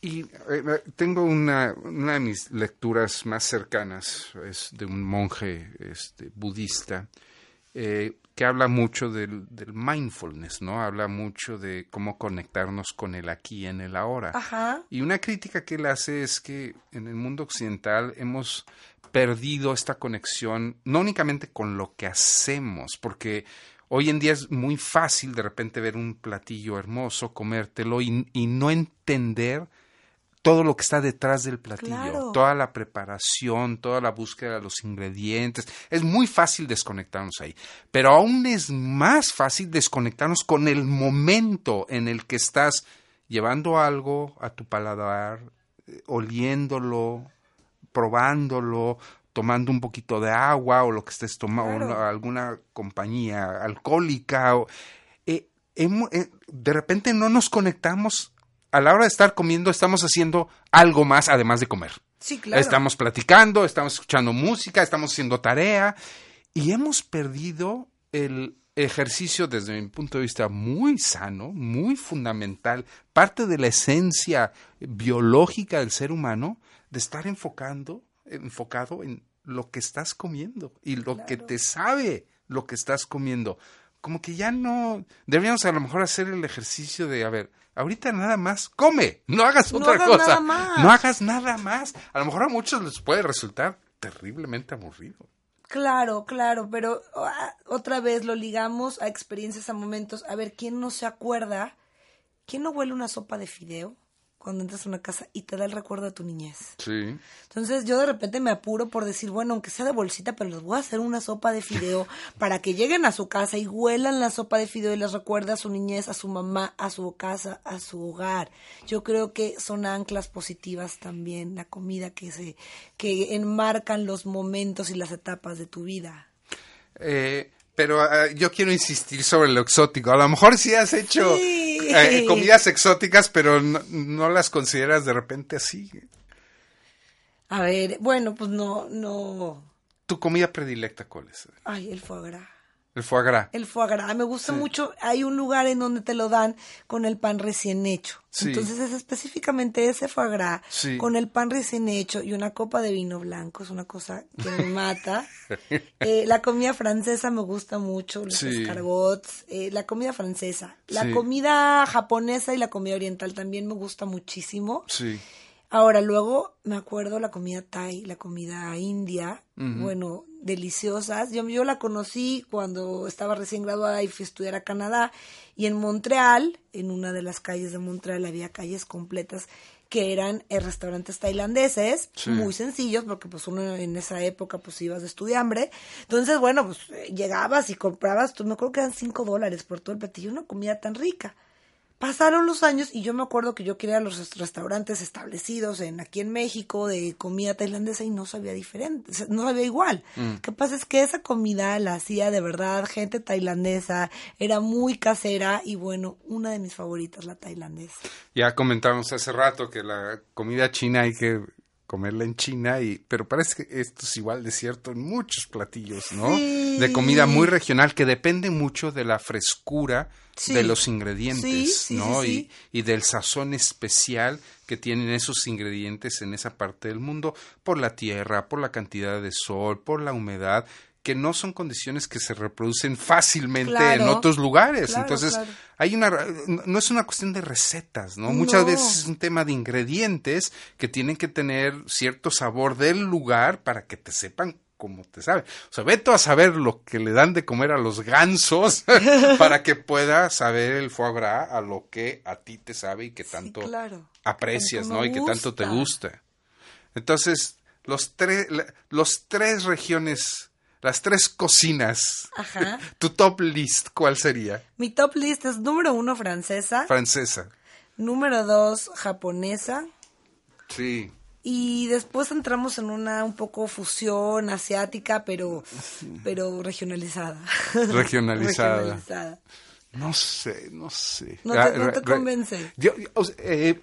S2: Y eh, tengo una, una de mis lecturas más cercanas, es de un monje este, budista, eh, que habla mucho del, del mindfulness, ¿no? Habla mucho de cómo conectarnos con el aquí en el ahora.
S4: Ajá.
S2: Y una crítica que él hace es que en el mundo occidental hemos perdido esta conexión, no únicamente con lo que hacemos, porque hoy en día es muy fácil de repente ver un platillo hermoso, comértelo y, y no entender todo lo que está detrás del platillo,
S4: Claro.
S2: toda la preparación, toda la búsqueda de los ingredientes. Es muy fácil desconectarnos ahí, pero aún es más fácil desconectarnos con el momento en el que estás llevando algo a tu paladar, eh, oliéndolo, probándolo, tomando un poquito de agua o lo que estés tomando,
S4: Claro.
S2: alguna compañía alcohólica. O, eh, eh, de repente no nos conectamos. A la hora de estar comiendo, estamos haciendo algo más además de comer.
S4: Sí, claro.
S2: Estamos platicando, estamos escuchando música, estamos haciendo tarea y hemos perdido el ejercicio desde mi punto de vista muy sano, muy fundamental, parte de la esencia biológica del ser humano de estar enfocando, enfocado en lo que estás comiendo y lo que te sabe lo que estás comiendo. Como que ya no deberíamos a lo mejor hacer el ejercicio de, a ver, ahorita nada más come, no hagas
S4: No
S2: otra
S4: hagas
S2: cosa.
S4: nada más.
S2: No hagas nada más. A lo mejor a muchos les puede resultar terriblemente aburrido.
S4: Claro, claro, pero ah, otra vez lo ligamos a experiencias, a momentos. A ver, ¿quién no se acuerda? ¿Quién no huele una sopa de fideo? Cuando entras a una casa y te da el recuerdo de tu niñez.
S2: Sí.
S4: Entonces yo de repente me apuro por decir, bueno, aunque sea de bolsita, pero les voy a hacer una sopa de fideo para que lleguen a su casa y huelan la sopa de fideo y les recuerda a su niñez, a su mamá, a su casa, a su hogar. Yo creo que son anclas positivas también, la comida que se, que enmarcan los momentos y las etapas de tu vida.
S2: Eh, pero ah, yo quiero insistir sobre lo exótico. A lo mejor sí has hecho
S4: Sí.
S2: Eh, comidas exóticas, pero no, no las consideras de repente así.
S4: A ver, bueno, pues no, no.
S2: ¿Tu comida predilecta cuál es?
S4: Ay, el foie gras.
S2: El foie gras.
S4: El foie gras, me gusta mucho. Hay un lugar en donde te lo dan con el pan recién hecho.
S2: Sí.
S4: Entonces es específicamente ese foie gras
S2: Sí.
S4: con el pan recién hecho y una copa de vino blanco. Es una cosa que me mata. Eh, la comida francesa me gusta mucho, los escargots. eh, la comida francesa. La comida japonesa y la comida oriental también me gusta muchísimo.
S2: Sí.
S4: Ahora, luego me acuerdo la comida thai, la comida india, bueno, deliciosas. Yo, yo la conocí cuando estaba recién graduada y fui a estudiar a Canadá. Y en Montreal, en una de las calles de Montreal, había calles completas que eran eh, restaurantes tailandeses,
S2: Sí.
S4: muy sencillos, porque pues uno en esa época pues ibas de estudiambre. Entonces, bueno, pues eh, llegabas y comprabas, tú me acuerdo que eran cinco dólares por todo el platillo, una comida tan rica. Pasaron los años y yo me acuerdo que yo quería a los rest- restaurantes establecidos en aquí en México de comida tailandesa y no sabía diferente, no sabía igual. ¿Qué pasa? Es que esa comida la hacía de verdad gente tailandesa, era muy casera y bueno, una de mis favoritas, la tailandesa.
S2: Ya comentamos hace rato que la comida china hay que comerla en China, y, pero parece que esto es igual de cierto en muchos platillos, ¿no?
S4: Sí.
S2: De comida muy regional que depende mucho de la frescura
S4: Sí.
S2: de los ingredientes,
S4: Sí,
S2: ¿no? Y, y del sazón especial que tienen esos ingredientes en esa parte del mundo por la tierra, por la cantidad de sol, por la humedad que no son condiciones que se reproducen fácilmente
S4: Claro,
S2: en otros lugares.
S4: claro,
S2: Entonces,
S4: claro.
S2: hay una no es una cuestión de recetas, ¿no? Muchas
S4: No.
S2: veces es un tema de ingredientes que tienen que tener cierto sabor del lugar para que te sepan como te saben. O sea, vete a saber lo que le dan de comer a los gansos para que pueda saber el foie gras a lo que a ti te sabe y que tanto aprecias,
S4: Tanto
S2: ¿no? Y que tanto te
S4: gusta.
S2: Entonces, los tres la- los tres regiones, las tres cocinas,
S4: Ajá.
S2: tu top list, ¿cuál sería?
S4: Mi top list es número uno francesa,
S2: Francesa.
S4: número dos japonesa,
S2: Sí.
S4: Y después entramos en una un poco fusión asiática, pero, pero regionalizada.
S2: Regionalizada.
S4: Regionalizada.
S2: No sé, no sé.
S4: No te-
S2: Ah,
S4: no te
S2: re-
S4: convence.
S2: Yo, o sea, eh,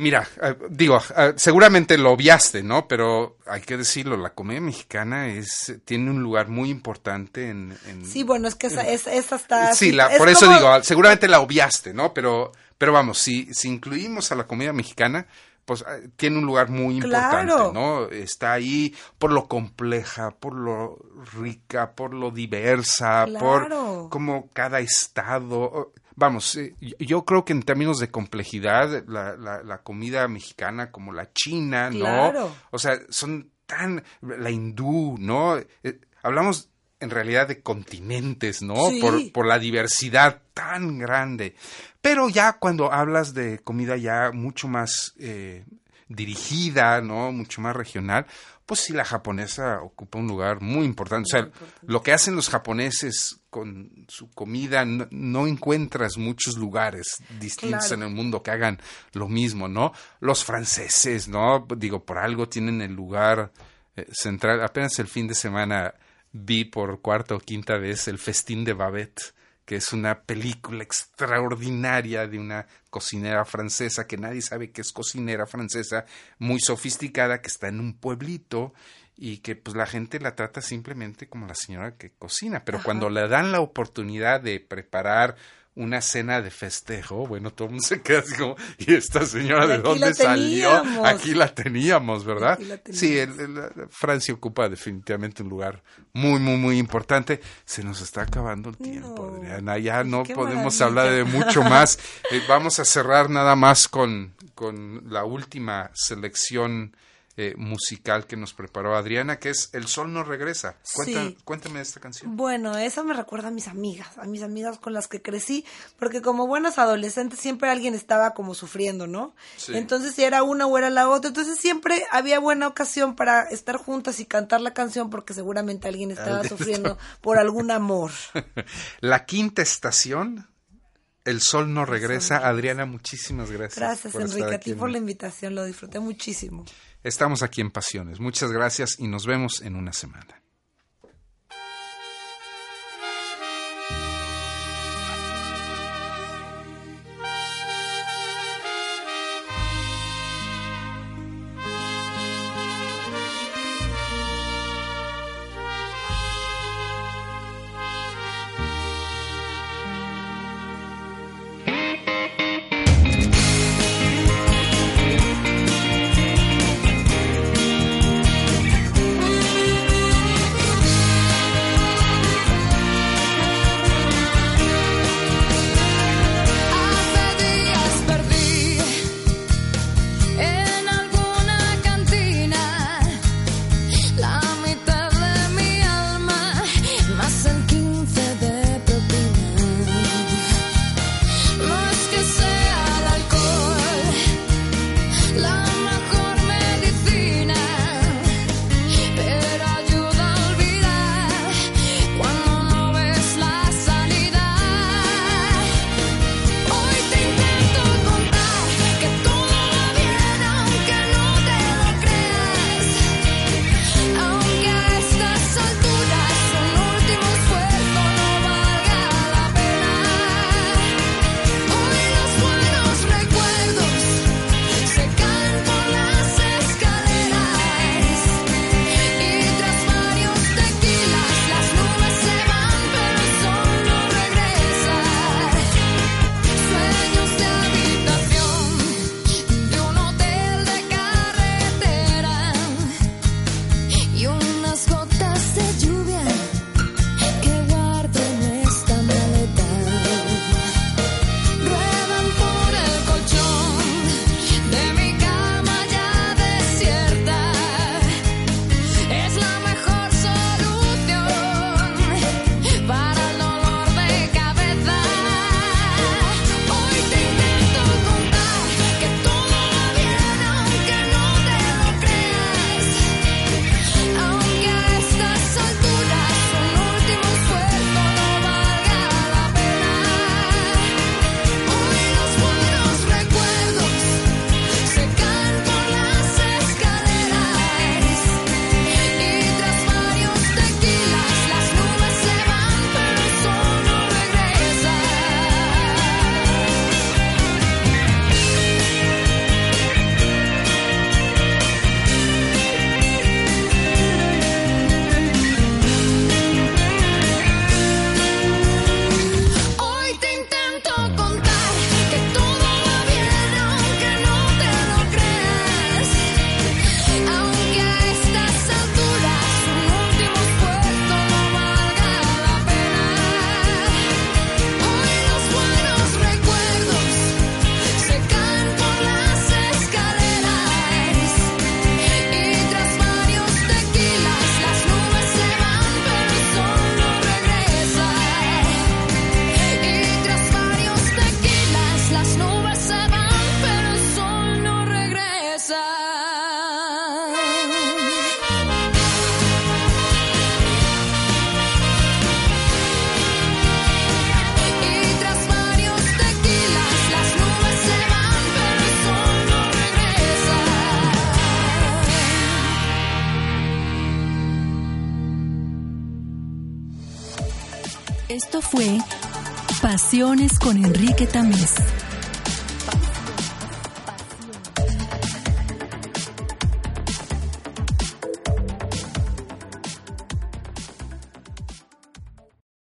S2: mira, eh, digo, eh, seguramente lo obviaste, ¿no? Pero hay que decirlo, la comida mexicana es tiene un lugar muy importante en... en-
S4: Sí, bueno, es que esa, esa, esa está...
S2: Sí, la-
S4: es
S2: por eso
S4: como-
S2: digo, seguramente la obviaste, ¿no? Pero, pero vamos, si, si incluimos a la comida mexicana, pues eh, tiene un lugar muy importante,
S4: Claro.
S2: ¿no? Está ahí por lo compleja, por lo rica, por lo diversa,
S4: Claro.
S2: por como cada estado. Vamos, eh, yo- creo que en términos de complejidad, la, la, la comida mexicana como la china, ¿no?
S4: Claro.
S2: O sea, son tan... La hindú, ¿no? Eh, hablamos en realidad de continentes, ¿no?
S4: Sí.
S2: Por, por la diversidad tan grande. Pero ya cuando hablas de comida ya mucho más eh, dirigida, ¿no? Mucho más regional, pues sí, la japonesa ocupa un lugar muy importante. O sea, lo que hacen los japoneses con su comida, no, no encuentras muchos lugares distintos
S4: Claro.
S2: en el mundo que hagan lo mismo, ¿no? Los franceses, ¿no? Digo, por algo tienen el lugar eh, central. Apenas el fin de semana vi por cuarta o quinta vez el Festín de Babette, que es una película extraordinaria de una cocinera francesa que nadie sabe que es cocinera francesa, muy sofisticada, que está en un pueblito y que pues la gente la trata simplemente como la señora que cocina, pero cuando le dan la oportunidad de preparar una cena de festejo, bueno, todo el mundo se queda así como, ¿y esta señora de dónde salió? Aquí la teníamos, ¿verdad?
S4: Aquí la teníamos.
S2: Sí, el- el- Francia ocupa definitivamente un lugar muy, muy, muy importante. Se nos está acabando el tiempo,
S4: No.
S2: Adriana. Ya no
S4: Qué
S2: podemos
S4: maravilla.
S2: hablar de mucho más. Eh, vamos a cerrar nada más con, con la última selección
S6: eh, musical que nos preparó Adriana, que es El Sol no regresa. Cuéntame,
S4: sí.
S6: cuéntame esta canción.
S4: Bueno, esa me recuerda a mis amigas, a mis amigas con las que crecí, porque como buenas adolescentes siempre alguien estaba como sufriendo, ¿no? Entonces si era una o era la otra, entonces siempre había buena ocasión para estar juntas y cantar la canción porque seguramente alguien estaba sufriendo por algún amor.
S6: la quinta estación el sol no regresa. Adriana, muchísimas gracias.
S4: Gracias, Enrique, a ti por la invitación. Lo disfruté muchísimo.
S6: Estamos aquí en Pasiones. Muchas gracias y nos vemos en una semana.
S1: Millones con